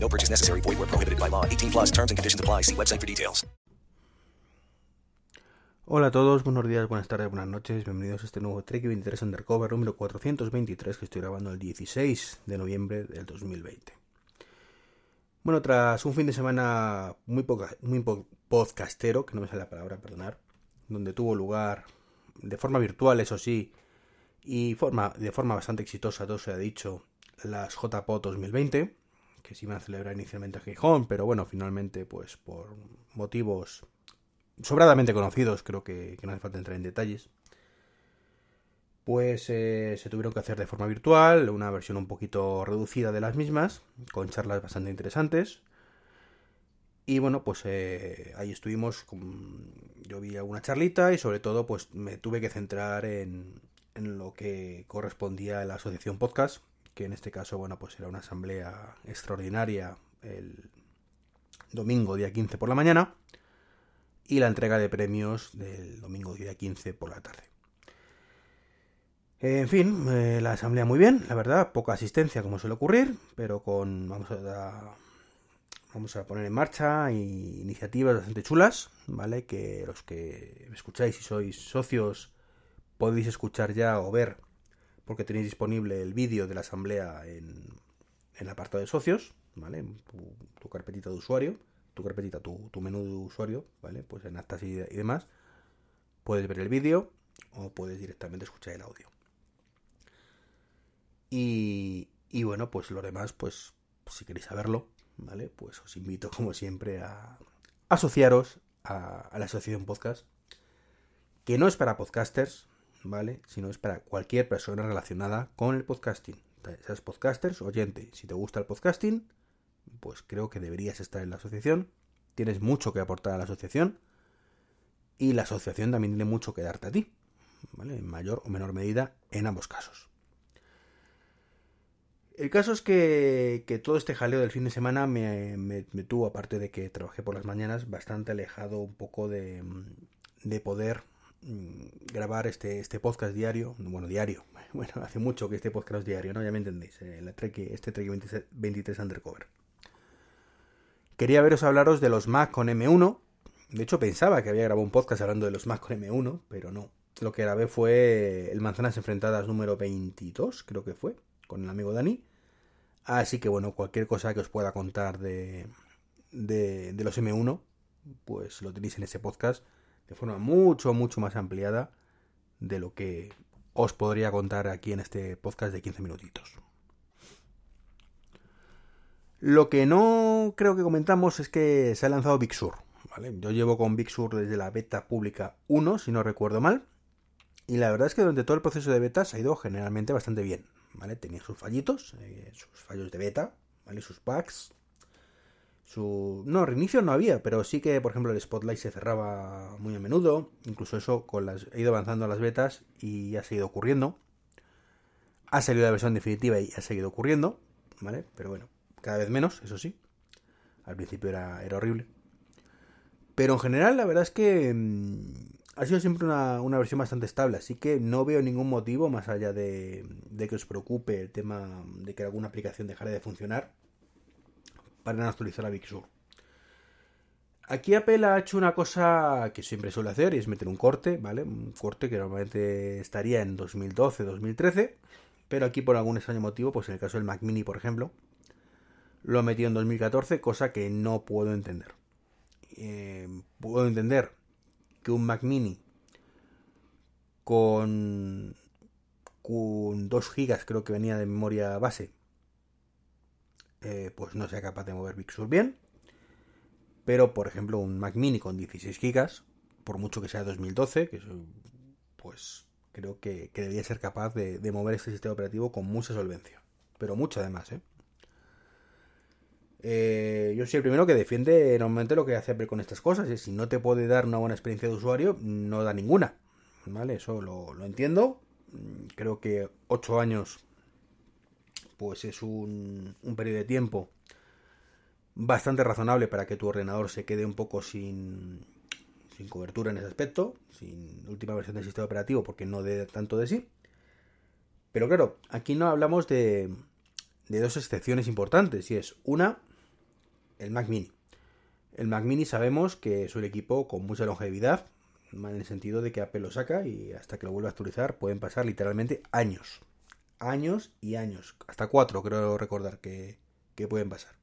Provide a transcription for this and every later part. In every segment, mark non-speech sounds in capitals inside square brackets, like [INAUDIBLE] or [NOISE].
No purchase necessary. Void where prohibited by law. 18 plus terms and conditions apply. See website for details. Hola a todos, buenos días, buenas tardes, buenas noches. Bienvenidos a este nuevo Trek 23 Undercover número 423 que estoy grabando el 16 de noviembre del 2020. Bueno, tras un fin de semana muy, poca, muy po podcastero, que no me sale la palabra, perdonar, donde tuvo lugar de forma virtual, eso sí, y forma, de forma bastante exitosa, todo se ha dicho, las JPO 2020, que se iban a celebrar inicialmente en Gijón, pero bueno, finalmente, pues por motivos sobradamente conocidos, creo que, no hace falta entrar en detalles, pues eh, se tuvieron que hacer de forma virtual, una versión un poquito reducida de las mismas, con charlas bastante interesantes. Y bueno, pues eh, ahí estuvimos, yo vi alguna charlita y sobre todo pues me tuve que centrar en, en lo que correspondía a la asociación podcast, que en este caso, bueno, pues era una asamblea extraordinaria el domingo día 15 por la mañana y la entrega de premios del domingo día 15 por la tarde. En fin, eh, la asamblea muy bien, la verdad, poca asistencia como suele ocurrir, pero con vamos a vamos a poner en marcha iniciativas bastante chulas, ¿vale? Que los que escucháis y sois socios podéis escuchar ya o ver porque tenéis disponible el vídeo de la asamblea en, el apartado de socios, ¿vale? Tu, tu carpetita de usuario, tu carpetita, tu, menú de usuario, ¿vale? Pues en actas y, y demás puedes ver el vídeo o puedes directamente escuchar el audio. Y, y, bueno, pues lo demás, pues si queréis saberlo, ¿vale? Pues os invito [LAUGHS] como siempre a asociaros a, a, la asociación podcast, que no es para podcasters, ¿vale? Sino es para cualquier persona relacionada con el podcasting. Seas podcasters, oyente, si te gusta el podcasting, pues creo que deberías estar en la asociación. Tienes mucho que aportar a la asociación. Y la asociación también tiene mucho que darte a ti, ¿vale? En mayor o menor medida en ambos casos. El caso es que, que, todo este jaleo del fin de semana me, me, tuvo, aparte de que trabajé por las mañanas, bastante alejado un poco de, de poder grabar este, este podcast diario. Bueno, diario. [LAUGHS] Bueno, hace mucho que este podcast es diario, ¿no? Ya me entendéis. Eh, la trek, este Trek 23, 23 Undercover. Quería veros hablaros de los Mac con M1. De hecho, pensaba que había grabado un podcast hablando de los Mac con M1, pero no. Lo que grabé fue el Manzanas Enfrentadas número 22, creo que fue, con el amigo Dani. Así que bueno, cualquier cosa que os pueda contar de, de, de, los M1, pues lo tenéis en ese podcast de forma mucho, mucho más ampliada de lo que os podría contar aquí en este podcast de 15 minutitos. Lo que no creo que comentamos es que se ha lanzado Big Sur. ¿vale? Yo llevo con Big Sur desde la beta pública 1, si no recuerdo mal. Y la verdad es que durante todo el proceso de beta ha ido generalmente bastante bien. ¿vale? Tenía sus fallitos, eh, sus fallos de beta, ¿vale? Sus bugs. Su... No, reinicio no había, pero sí que, por ejemplo, el Spotlight se cerraba muy a menudo. Incluso eso con las... he ido avanzando a las betas y ha seguido ocurriendo. Ha salido la versión definitiva y ha seguido ocurriendo, ¿vale? Pero bueno, cada vez menos, eso sí. Al principio era, horrible. Pero en general, la verdad es que mmm, ha sido siempre una, una, versión bastante estable, así que no veo ningún motivo más allá de, de, que os preocupe el tema de que alguna aplicación dejara de funcionar para actualizar a Big Sur. Aquí Apple ha hecho una cosa que siempre suele hacer y es meter un corte, ¿vale? Un corte que normalmente estaría en 2012-2013, pero aquí por algún extraño motivo, pues en el caso del Mac Mini, por ejemplo, lo ha metido en 2014, cosa que no puedo entender. Eh, puedo entender que un Mac Mini con, con 2 GB creo que venía de memoria base eh, pues no sea capaz de mover Big Sur bien pero por ejemplo un Mac Mini con 16 GB por mucho que sea 2012 que pues creo que, que debería ser capaz de, mover este sistema operativo con mucha solvencia pero mucho además ¿eh? Eh, yo soy el primero que defiende normalmente lo que hace Apple con estas cosas. Y si no te puede dar una buena experiencia de usuario, no da ninguna. ¿Vale? Eso lo, lo entiendo. Creo que 8 años pues es un, un periodo de tiempo bastante razonable para que tu ordenador se quede un poco sin, sin cobertura en ese aspecto, sin última versión del sistema operativo porque no dé tanto de sí. Pero claro, aquí no hablamos de, de dos excepciones importantes y es una, el Mac Mini. El Mac Mini sabemos que es un equipo con mucha longevidad, en el sentido de que Apple lo saca y hasta que lo vuelva a actualizar pueden pasar literalmente años años y años. Hasta cuatro creo recordar que, pueden pasar.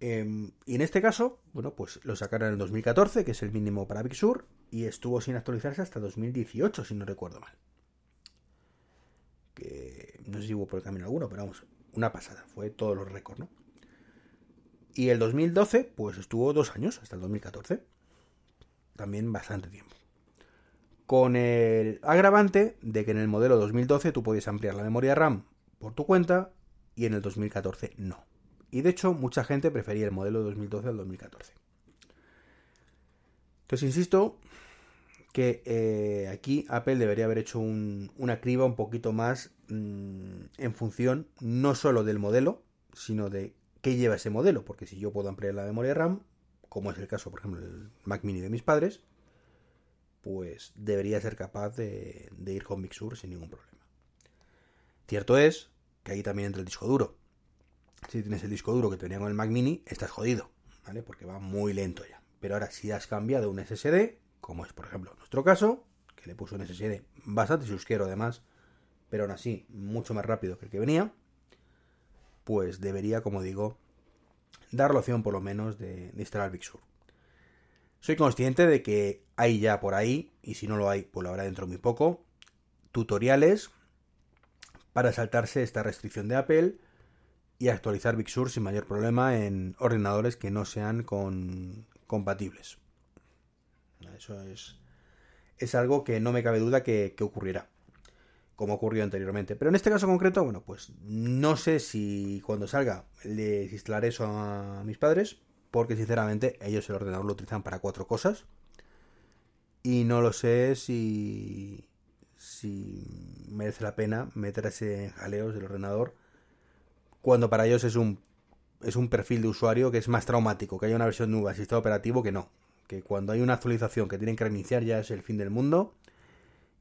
Em, y en este caso, bueno, pues lo sacaron en el 2014, que es el mínimo para Big Sur, y estuvo sin actualizarse hasta 2018, si no recuerdo mal. Que no sé si hubo por el camino alguno, pero vamos, una pasada, fue todos los récords, ¿no? Y el 2012, pues estuvo dos años, hasta el 2014. También bastante tiempo con el agravante de que en el modelo 2012 tú podías ampliar la memoria RAM por tu cuenta y en el 2014 no. Y de hecho mucha gente prefería el modelo 2012 al 2014. Entonces insisto que eh, aquí Apple debería haber hecho una criba un poquito más mm, en función no solo del modelo, sino de qué lleva ese modelo. Porque si yo puedo ampliar la memoria RAM, como es el caso por ejemplo del Mac mini de mis padres, pues debería ser capaz de, ir con Big Sur sin ningún problema. Cierto es que ahí también entra el disco duro. Si tienes el disco duro que tenía con el Mac Mini, estás jodido, ¿vale? Porque va muy lento ya. Pero ahora, si has cambiado un SSD, como es por ejemplo nuestro caso, que le puso un SSD bastante chusquero además, pero aún así mucho más rápido que el que venía, pues debería, como digo, dar la opción por lo menos de, de instalar Big Sur. Soy consciente de que hay ya por ahí, y si no lo hay, pues lo habrá dentro muy poco, tutoriales para saltarse esta restricción de Apple y actualizar Big Sur sin mayor problema en ordenadores que no sean compatibles. Eso es, es algo que no me cabe duda que, que ocurrirá, como ocurrió anteriormente. Pero en este caso concreto, bueno, pues no sé si cuando salga les instalaré eso a mis padres, porque sinceramente ellos el ordenador lo utilizan para cuatro cosas. Y no lo sé si si merece la pena meterse en jaleos del ordenador cuando para ellos es un es un perfil de usuario que es más traumático, que haya una versión nueva del sistema operativo que no, que cuando hay una actualización que tienen que reiniciar ya es el fin del mundo.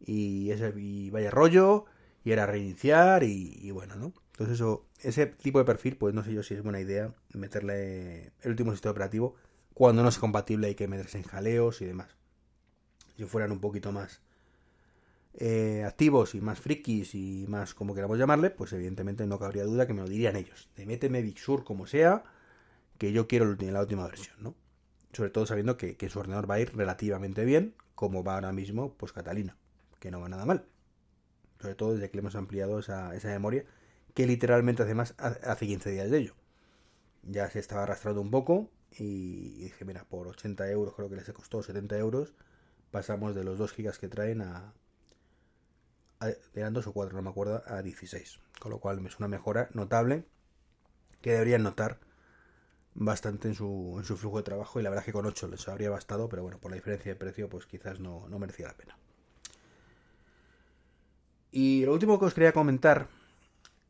Y, es, y vaya rollo y era reiniciar y bueno, ¿no? Entonces eso ese tipo de perfil, pues no sé yo si es buena idea meterle el último sistema operativo cuando no es compatible hay que meterse en jaleos y demás. Si fueran un poquito más eh, activos y más frikis y más como queramos llamarle, pues evidentemente no cabría duda que me lo dirían ellos. De méteme Big Sur como sea, que yo quiero la última versión, ¿no? Sobre todo sabiendo que, su ordenador va a ir relativamente bien, como va ahora mismo, pues Catalina, que no va nada mal. Sobre todo desde que le hemos ampliado esa, esa memoria que literalmente hace más hace 15 días de ello. Ya se estaba arrastrando un poco y dije, mira, por 80 euros creo que les costó 70 euros, pasamos de los 2 gigas que traen a, eran 2 o 4, no me acuerdo, a 16. Con lo cual es una mejora notable que deberían notar bastante en su, en su flujo de trabajo y la verdad es que con 8 les habría bastado, pero bueno, por la diferencia de precio pues quizás no, no merecía la pena. Y lo último que os quería comentar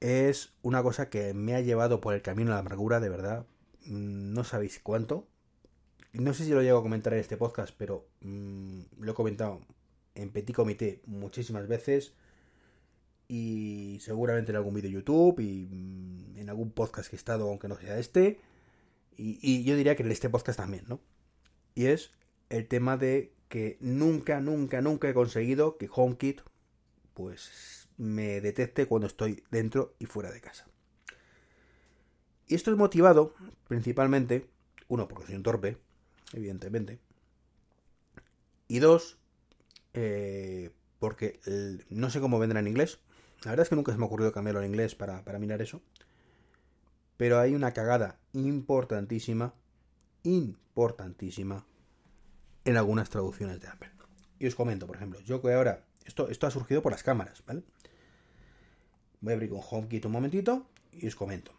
es una cosa que me ha llevado por el camino a la amargura, de verdad. Mm, no sabéis cuánto. No sé si lo llego a comentar en este podcast, pero mm, lo he comentado en Petit Comité muchísimas veces. Y seguramente en algún vídeo de YouTube y mm, en algún podcast que he estado, aunque no sea este. Y, y yo diría que en este podcast también, ¿no? Y es el tema de que nunca, nunca, nunca he conseguido que HomeKit, pues me detecte cuando estoy dentro y fuera de casa. Y esto es motivado principalmente, uno, porque soy un torpe, evidentemente, y dos, eh, porque no sé cómo vendrá en inglés. La verdad es que nunca se me ha ocurrido cambiarlo en inglés para, para mirar eso. Pero hay una cagada importantísima, importantísima, en algunas traducciones de Apple. Y os comento, por ejemplo, yo que ahora, esto, esto ha surgido por las cámaras, ¿vale? Voy a abrir con HomeKit un momentito y os comento.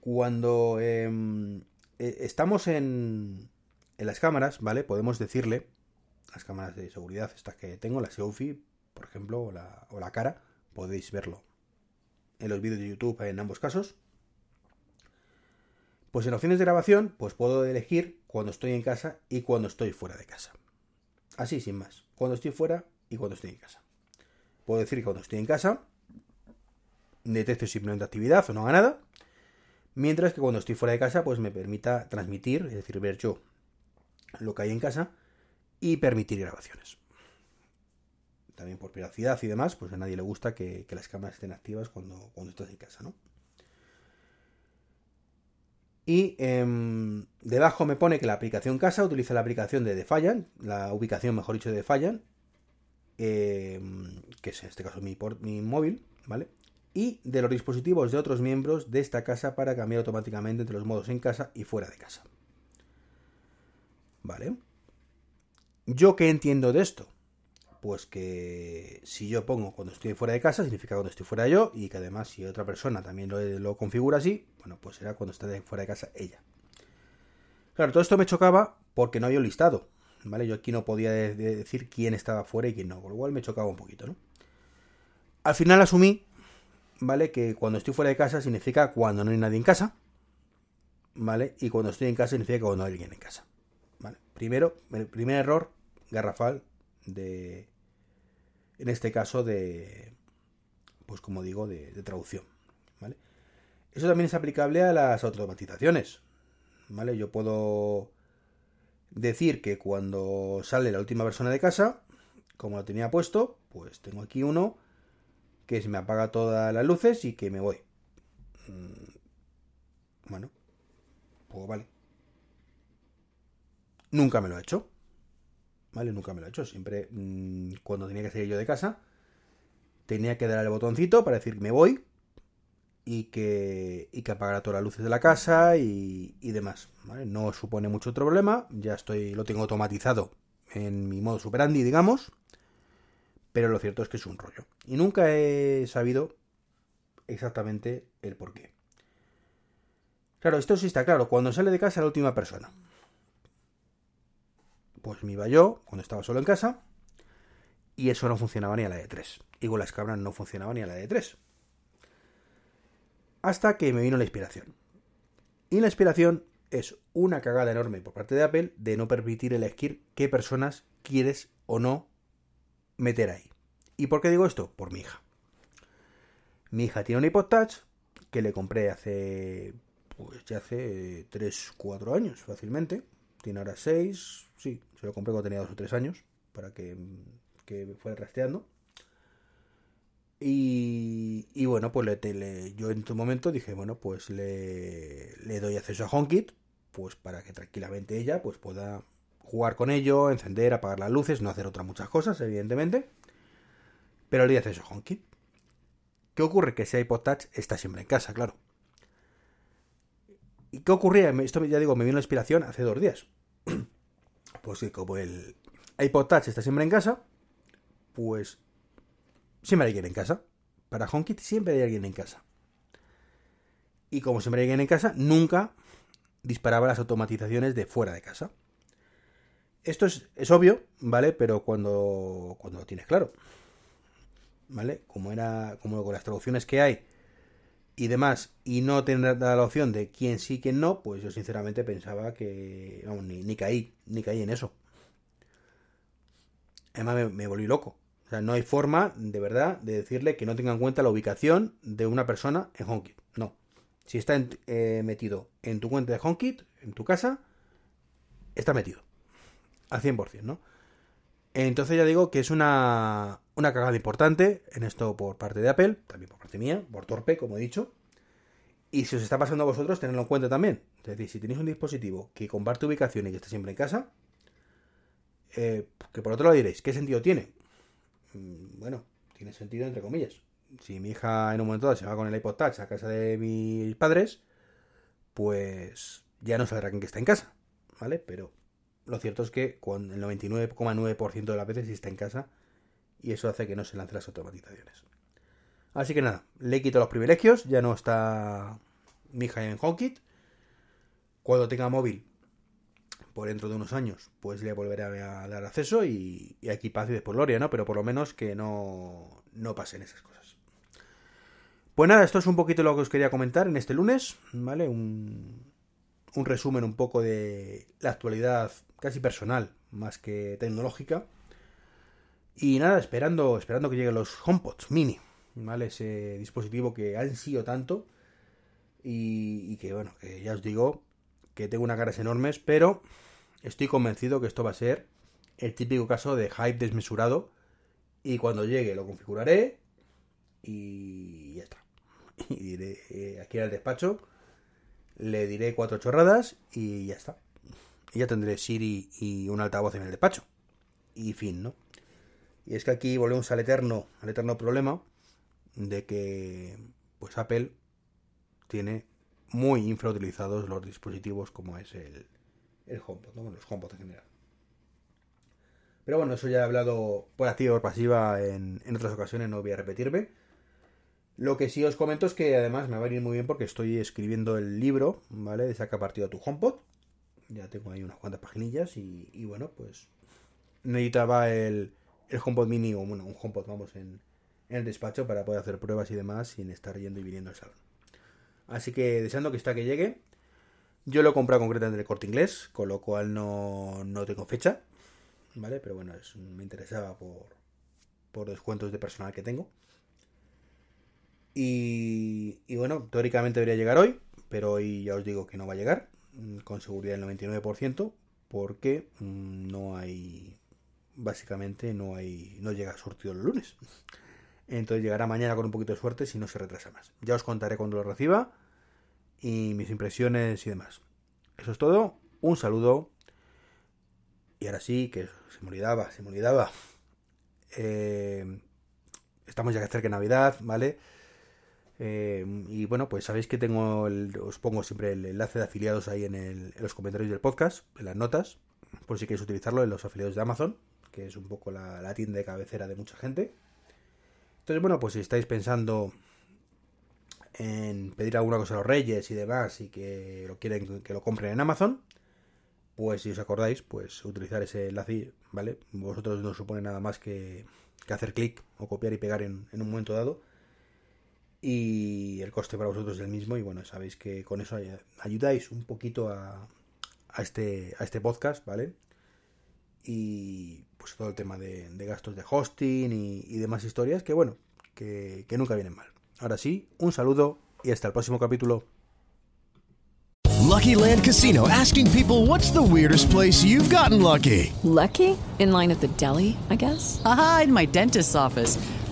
cuando em, e, estamos en, las cámaras, ¿vale? Podemos decirle, las cámaras de seguridad, estas que tengo, la Xiaomi, por ejemplo, o la, o la cara, podéis verlo en los vídeos de YouTube en ambos casos. Pues en opciones de grabación, pues puedo elegir cuando estoy en casa y cuando estoy fuera de casa. Así, sin más. Cuando estoy fuera y cuando estoy en casa. Puedo decir que cuando estoy en casa, detecto simplemente actividad o no haga nada. Mientras que cuando estoy fuera de casa, pues me permita transmitir, es decir, ver yo lo que hay en casa y permitir grabaciones. También por privacidad y demás, pues a nadie le gusta que, las cámaras estén activas cuando, cuando estás en casa, ¿no? Y em, debajo me pone que la aplicación casa utiliza la aplicación de Defiant, la ubicación, mejor dicho, de Defiant, em, que es en este caso mi, mi móvil, ¿vale? Y de los dispositivos de otros miembros de esta casa para cambiar automáticamente entre los modos en casa y fuera de casa. ¿Vale? ¿Yo qué entiendo de esto? pues que si yo pongo cuando estoy fuera de casa, significa cuando estoy fuera yo, y que además si otra persona también lo, configura así, bueno, pues será cuando esté fuera de casa ella. Claro, todo esto me chocaba porque no había un listado, ¿vale? Yo aquí no podía decir quién estaba fuera y quién no, por lo cual me chocaba un poquito, ¿no? Al final asumí, ¿vale? Que cuando estoy fuera de casa significa cuando no hay nadie en casa, ¿vale? Y cuando estoy en casa significa cuando hay alguien en casa, ¿vale? Primero, el primer error garrafal de, en este caso de, pues como digo, de, traducción, ¿vale? Eso también es aplicable a las automatizaciones, ¿vale? Yo puedo decir que cuando sale la última persona de casa, como lo tenía puesto, pues tengo aquí uno que se me apaga todas las luces y que me voy. Mm, bueno, pues vale. Nunca me lo ha hecho. ¿vale? Nunca me lo he hecho. Siempre mm, cuando tenía que salir yo de casa, tenía que dar el botoncito para decir me voy y que, y que apagara todas las luces de la casa y, demás. No supone mucho problema, ya estoy, lo tengo automatizado en mi modo superandi, digamos, pero lo cierto es que es un rollo. Y nunca he sabido exactamente el por qué. Claro, esto sí está claro, cuando sale de casa la última persona pues me iba yo cuando estaba solo en casa y eso no funcionaba ni a la de 3. Y con las cabras no funcionaba ni a la de 3. Hasta que me vino la inspiración. Y la inspiración es una cagada enorme por parte de Apple de no permitir elegir qué personas quieres o no meter ahí. ¿Y por qué digo esto? Por mi hija. Mi hija tiene un iPod Touch que le compré hace pues ya hace 3, 4 años fácilmente. Tiene ahora 6, sí, se lo compré cuando tenía dos o tres años, para que, que fuera rastreando. Y, y bueno, pues le, yo en tu momento dije, bueno, pues le, le doy acceso a HomeKit, pues para que tranquilamente ella pues pueda jugar con ello, encender, apagar las luces, no hacer otras muchas cosas, evidentemente. Pero doy acceso a HomeKit. ¿Qué ocurre? Que ese iPod Touch está siempre en casa, claro. ¿Y qué ocurría? Esto ya digo, me vino la inspiración hace dos días. [CLEARS THROAT] pues que como el iPod Touch está siempre en casa, pues siempre hay alguien en casa. Para HomeKit siempre hay alguien en casa. Y como siempre hay alguien en casa, nunca disparaba las automatizaciones de fuera de casa. Esto es, obvio, ¿vale? Pero cuando, cuando lo tienes claro. ¿Vale? Como era. Como con las traducciones que hay y demás, y no tener la opción de quién sí, quién no, pues yo sinceramente pensaba que, vamos, ni, caí, ni caí en eso. Además me, volví loco. O sea, no hay forma, de verdad, de decirle que no tenga en cuenta la ubicación de una persona en HomeKit. No. Si está eh, metido en tu cuenta de HomeKit, en tu casa, está metido. Al 100%, ¿no? Entonces ya digo que es una, una cagada importante en esto por parte de Apple, también por parte mía, por torpe, como he dicho. Y si os está pasando a vosotros, tenedlo en cuenta también. Es decir, si tenéis un dispositivo que comparte ubicación y que está siempre en casa, eh, que por otro lado diréis, ¿qué sentido tiene? Mm, bueno, tiene sentido entre comillas. Si mi hija en un momento dado se va con el iPod Touch a casa de mis padres, pues ya no sabrá quién está en casa, ¿vale? Pero lo cierto es que con el 99,9% de las veces está en casa y eso hace que no se lancen las automatizaciones. Así que nada, le quito los privilegios, ya no está mi hija en HomeKit. Cuando tenga móvil, por dentro de unos años, pues le volveré a dar acceso y, y aquí paz y después gloria, ¿no? Pero por lo menos que no, no pasen esas cosas. Pues nada, esto es un poquito lo que os quería comentar en este lunes, ¿vale? Un, un resumen un poco de la actualidad casi personal, más que tecnológica. Y nada, esperando, esperando que lleguen los HomePods mini, ¿vale? Ese dispositivo que han sido tanto y, y que, bueno, que ya os digo que tengo unas ganas enormes, pero estoy convencido que esto va a ser el típico caso de hype desmesurado y cuando llegue lo configuraré y ya está. [LAUGHS] Y diré eh, aquí al despacho, le diré cuatro chorradas y ya está. Y ya tendré Siri y un altavoz en el despacho. Y fin, ¿no? Y es que aquí volvemos al eterno, al eterno problema de que pues Apple tiene muy infrautilizados los dispositivos como es el, el ¿no? los HomePod en general. Pero bueno, eso ya he hablado por activa o por pasiva en, en, otras ocasiones, no voy a repetirme. Lo que sí os comento es que además me va a venir muy bien porque estoy escribiendo el libro, ¿vale? De saca partido a tu HomePod. Ya tengo ahí unas cuantas paginillas y, bueno, pues necesitaba el, el HomePod mini o bueno, un HomePod, vamos, en, el despacho para poder hacer pruebas y demás sin estar yendo y viniendo al salón. Así que deseando que está que llegue. Yo lo he comprado concretamente en el corte inglés, con lo cual no, no tengo fecha. ¿Vale? Pero bueno, me interesaba por, por descuentos de personal que tengo. Y, y, bueno, teóricamente debería llegar hoy, pero hoy ya os digo que no va a llegar, con seguridad el 99%, porque no hay, básicamente no hay, no llega surtido el lunes. Entonces llegará mañana con un poquito de suerte si no se retrasa más. Ya os contaré cuando lo reciba y mis impresiones y demás. Eso es todo. Un saludo. Y ahora sí, que se me olvidaba, se me olvidaba. Eh, estamos ya cerca de Navidad, ¿vale? Eh, y bueno, pues sabéis que tengo, el, os pongo siempre el enlace de afiliados ahí en, el, los comentarios del podcast, en las notas, por si queréis utilizarlo en los afiliados de Amazon, que es un poco la, tienda de cabecera de mucha gente. Entonces, bueno, pues si estáis pensando en pedir alguna cosa a los reyes y demás y que lo quieren que lo compren en Amazon, pues si os acordáis, pues utilizar ese enlace, ¿vale? Vosotros no supone nada más que, que hacer clic o copiar y pegar en, un momento dado. Y el coste para vosotros es el mismo. Y bueno, sabéis que con eso ayudáis un poquito a, a este, a este podcast, ¿vale? Y pues todo el tema de, de gastos de hosting y, y, demás historias que bueno, que, que nunca vienen mal. Ahora sí, un saludo y hasta el próximo capítulo. Lucky Land Casino asking people what's the weirdest place you've gotten lucky? Lucky? In line at the deli, I guess? Aha, in my dentist's office.